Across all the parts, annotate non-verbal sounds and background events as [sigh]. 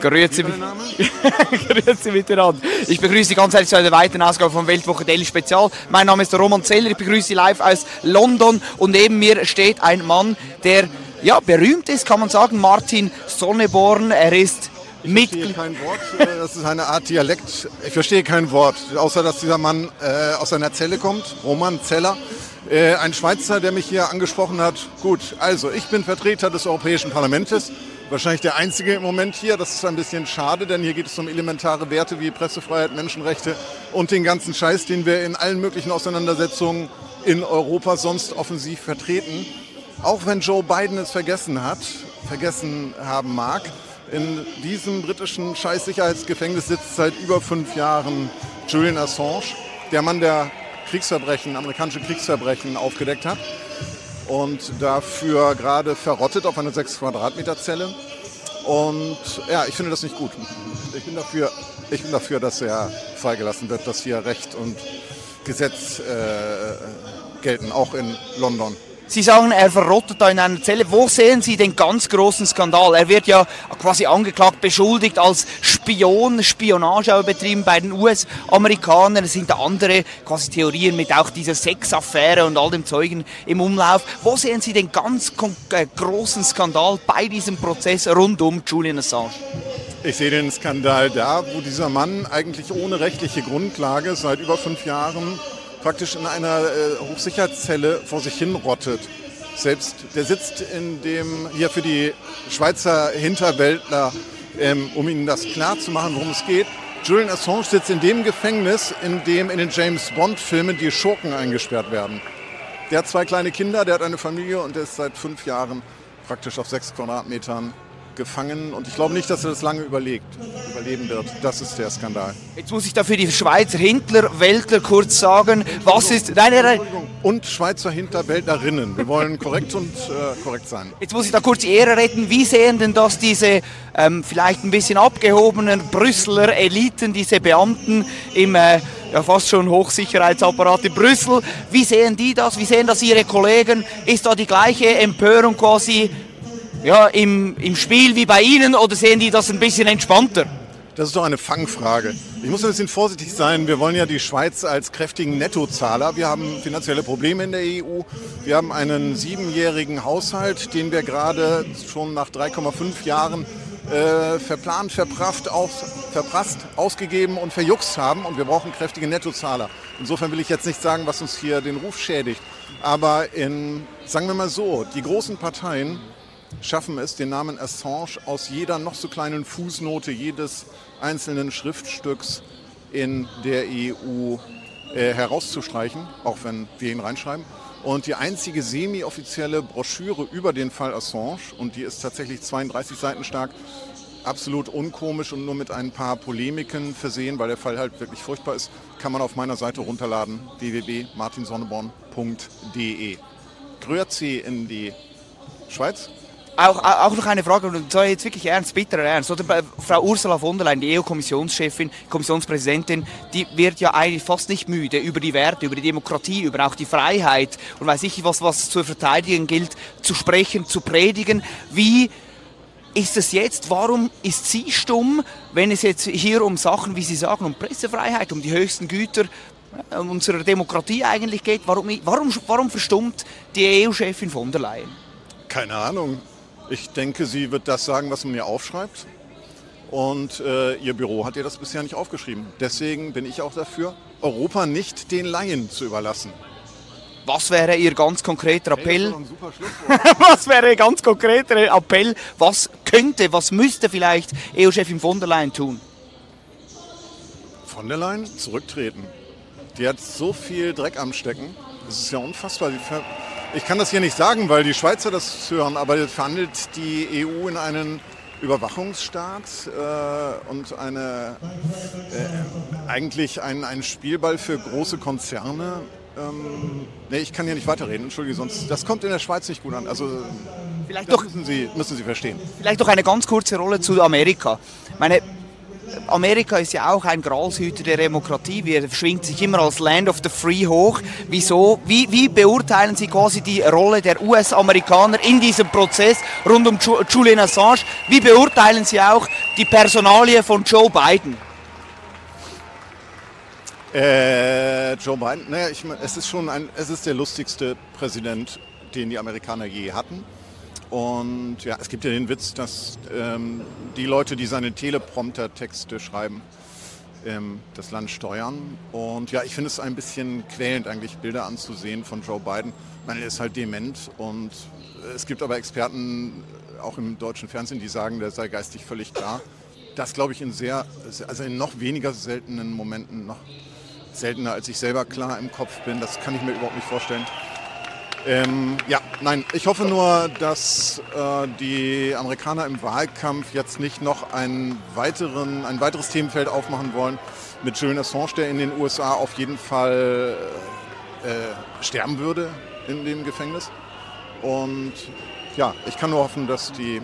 Grüezi, [laughs] Grüezi miteinander. Ich begrüße Sie ganz herzlich zu einer weiteren Ausgabe von Weltwoche Daily Spezial. Mein Name ist Roman Zeller, ich begrüße Sie live aus London und neben mir steht ein Mann, der ja, berühmt ist, kann man sagen, Martin Sonneborn. Er ist Mitglied. Ich verstehe kein Wort, äh, das ist eine Art Dialekt. Ich verstehe kein Wort, außer dass dieser Mann äh, aus einer Zelle kommt, Roman Zeller. Äh, ein Schweizer, der mich hier angesprochen hat. Gut, also ich bin Vertreter des Europäischen Parlaments wahrscheinlich der einzige im Moment hier. Das ist ein bisschen schade, denn hier geht es um elementare Werte wie Pressefreiheit, Menschenrechte und den ganzen Scheiß, den wir in allen möglichen Auseinandersetzungen in Europa sonst offensiv vertreten. Auch wenn Joe Biden es vergessen hat, vergessen haben mag, in diesem britischen Scheißsicherheitsgefängnis sitzt seit über fünf Jahren Julian Assange, der Mann, der Kriegsverbrechen, amerikanische Kriegsverbrechen aufgedeckt hat und dafür gerade verrottet auf einer 6 Quadratmeter Zelle. Und ja, ich finde das nicht gut. Ich bin dafür, ich bin dafür dass er freigelassen wird, dass hier Recht und Gesetz äh, gelten, auch in London. Sie sagen, er verrottet da in einer Zelle. Wo sehen Sie den ganz großen Skandal? Er wird ja quasi angeklagt, beschuldigt als Spion, Spionage betrieben bei den US-Amerikanern. Es sind andere quasi Theorien mit auch dieser Sexaffäre und all dem Zeugen im Umlauf. Wo sehen Sie den ganz äh, großen Skandal bei diesem Prozess rund um Julian Assange? Ich sehe den Skandal da, wo dieser Mann eigentlich ohne rechtliche Grundlage seit über fünf Jahren praktisch in einer äh, Hochsicherheitszelle vor sich hin rottet. Selbst der sitzt in dem, hier für die Schweizer Hinterwäldler, ähm, um ihnen das klar zu machen, worum es geht. Julian Assange sitzt in dem Gefängnis, in dem in den James Bond-Filmen die Schurken eingesperrt werden. Der hat zwei kleine Kinder, der hat eine Familie und der ist seit fünf Jahren praktisch auf sechs Quadratmetern gefangen und ich glaube nicht, dass er das lange überlegt, überleben wird. Das ist der Skandal. Jetzt muss ich dafür die Schweizer Hinterwäldler kurz sagen, was ist... Nein, nein, nein. Und Schweizer Hinterwäldlerinnen. Wir wollen korrekt und äh, korrekt sein. Jetzt muss ich da kurz die Ehre retten. Wie sehen denn das diese ähm, vielleicht ein bisschen abgehobenen Brüsseler Eliten, diese Beamten im... Äh, ja, fast schon Hochsicherheitsapparat in Brüssel. Wie sehen die das? Wie sehen das ihre Kollegen? Ist da die gleiche Empörung quasi ja, im, im Spiel wie bei Ihnen oder sehen die das ein bisschen entspannter? Das ist doch eine Fangfrage. Ich muss ein bisschen vorsichtig sein. Wir wollen ja die Schweiz als kräftigen Nettozahler. Wir haben finanzielle Probleme in der EU. Wir haben einen siebenjährigen Haushalt, den wir gerade schon nach 3,5 Jahren äh, verplant, verprafft, aus, verprasst, ausgegeben und verjuckst haben. Und wir brauchen kräftige Nettozahler. Insofern will ich jetzt nicht sagen, was uns hier den Ruf schädigt. Aber in, sagen wir mal so, die großen Parteien schaffen es, den Namen Assange aus jeder noch so kleinen Fußnote jedes einzelnen Schriftstücks in der EU äh, herauszustreichen, auch wenn wir ihn reinschreiben. Und die einzige semi-offizielle Broschüre über den Fall Assange, und die ist tatsächlich 32 Seiten stark, absolut unkomisch und nur mit ein paar Polemiken versehen, weil der Fall halt wirklich furchtbar ist, kann man auf meiner Seite runterladen, www.martinsonneborn.de. Grüezi in die Schweiz auch, auch noch eine Frage, und zwar jetzt wirklich ernst, bitterer Ernst. Oder Frau Ursula von der Leyen, die EU-Kommissionschefin, Kommissionspräsidentin, die wird ja eigentlich fast nicht müde, über die Werte, über die Demokratie, über auch die Freiheit und weiß ich was, was zu verteidigen gilt, zu sprechen, zu predigen. Wie ist es jetzt, warum ist sie stumm, wenn es jetzt hier um Sachen, wie Sie sagen, um Pressefreiheit, um die höchsten Güter äh, unserer Demokratie eigentlich geht? Warum, warum, warum verstummt die EU-Chefin von der Leyen? Keine Ahnung. Ich denke, sie wird das sagen, was man ihr aufschreibt. Und äh, ihr Büro hat ihr das bisher nicht aufgeschrieben. Deswegen bin ich auch dafür, Europa nicht den Laien zu überlassen. Was wäre Ihr ganz konkreter Appell? Hey, [laughs] was wäre Ihr ganz konkreter Appell? Was könnte, was müsste vielleicht EU-Chefin von der Leyen tun? Von der Leyen zurücktreten. Die hat so viel Dreck am Stecken. Das ist ja unfassbar. Ich kann das hier nicht sagen, weil die Schweizer das hören, aber verhandelt die EU in einen Überwachungsstaat äh, und eine, äh, eigentlich ein, ein Spielball für große Konzerne. Ähm, nee, ich kann hier nicht weiterreden, entschuldige, sonst das kommt in der Schweiz nicht gut an. Also vielleicht doch, müssen Sie, müssen Sie verstehen. Vielleicht doch eine ganz kurze Rolle zu Amerika. Meine, Amerika ist ja auch ein Gralshüter der Demokratie. Wir schwingt sich immer als Land of the Free hoch. Wieso? Wie, wie beurteilen Sie quasi die Rolle der US-Amerikaner in diesem Prozess rund um Julian Assange? Wie beurteilen Sie auch die Personalie von Joe Biden? Äh, Joe Biden, naja, ich, es ist schon ein, es ist der lustigste Präsident, den die Amerikaner je hatten. Und ja, es gibt ja den Witz, dass ähm, die Leute, die seine Teleprompter-Texte schreiben, ähm, das Land steuern. Und ja, ich finde es ein bisschen quälend, eigentlich Bilder anzusehen von Joe Biden. Ich meine, er ist halt dement und es gibt aber Experten, auch im deutschen Fernsehen, die sagen, der sei geistig völlig klar. Das glaube ich in sehr, also in noch weniger seltenen Momenten, noch seltener als ich selber klar im Kopf bin. Das kann ich mir überhaupt nicht vorstellen. Ähm, ja, nein, ich hoffe nur, dass äh, die Amerikaner im Wahlkampf jetzt nicht noch einen weiteren, ein weiteres Themenfeld aufmachen wollen mit Julian Assange, der in den USA auf jeden Fall äh, sterben würde in dem Gefängnis. Und ja, ich kann nur hoffen, dass die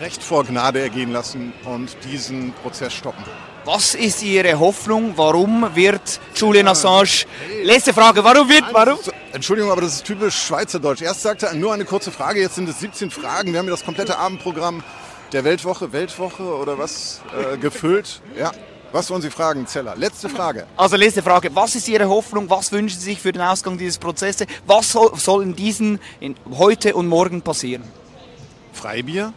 Recht vor Gnade ergehen lassen und diesen Prozess stoppen. Was ist Ihre Hoffnung? Warum wird Julian Assange... Letzte Frage, warum wird... Warum? Entschuldigung, aber das ist typisch Schweizerdeutsch. Erst sagte er nur eine kurze Frage, jetzt sind es 17 Fragen. Wir haben ja das komplette Abendprogramm der Weltwoche, Weltwoche oder was, äh, gefüllt. Ja, was wollen Sie fragen, Zeller? Letzte Frage. Also letzte Frage. Was ist Ihre Hoffnung? Was wünschen Sie sich für den Ausgang dieses Prozesses? Was soll, soll in diesen in heute und morgen passieren? Freibier,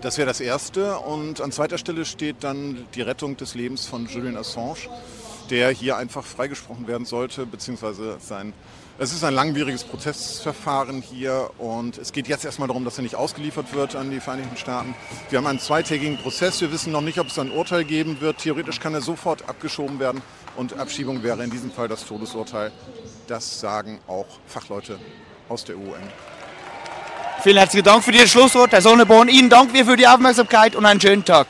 das wäre das Erste. Und an zweiter Stelle steht dann die Rettung des Lebens von Julian Assange, der hier einfach freigesprochen werden sollte, beziehungsweise sein. Es ist ein langwieriges Prozessverfahren hier und es geht jetzt erstmal darum, dass er nicht ausgeliefert wird an die Vereinigten Staaten. Wir haben einen zweitägigen Prozess. Wir wissen noch nicht, ob es ein Urteil geben wird. Theoretisch kann er sofort abgeschoben werden und Abschiebung wäre in diesem Fall das Todesurteil. Das sagen auch Fachleute aus der UN. Vielen herzlichen Dank für Ihr Schlusswort, Herr Sonneborn. Ihnen danken wir für die Aufmerksamkeit und einen schönen Tag.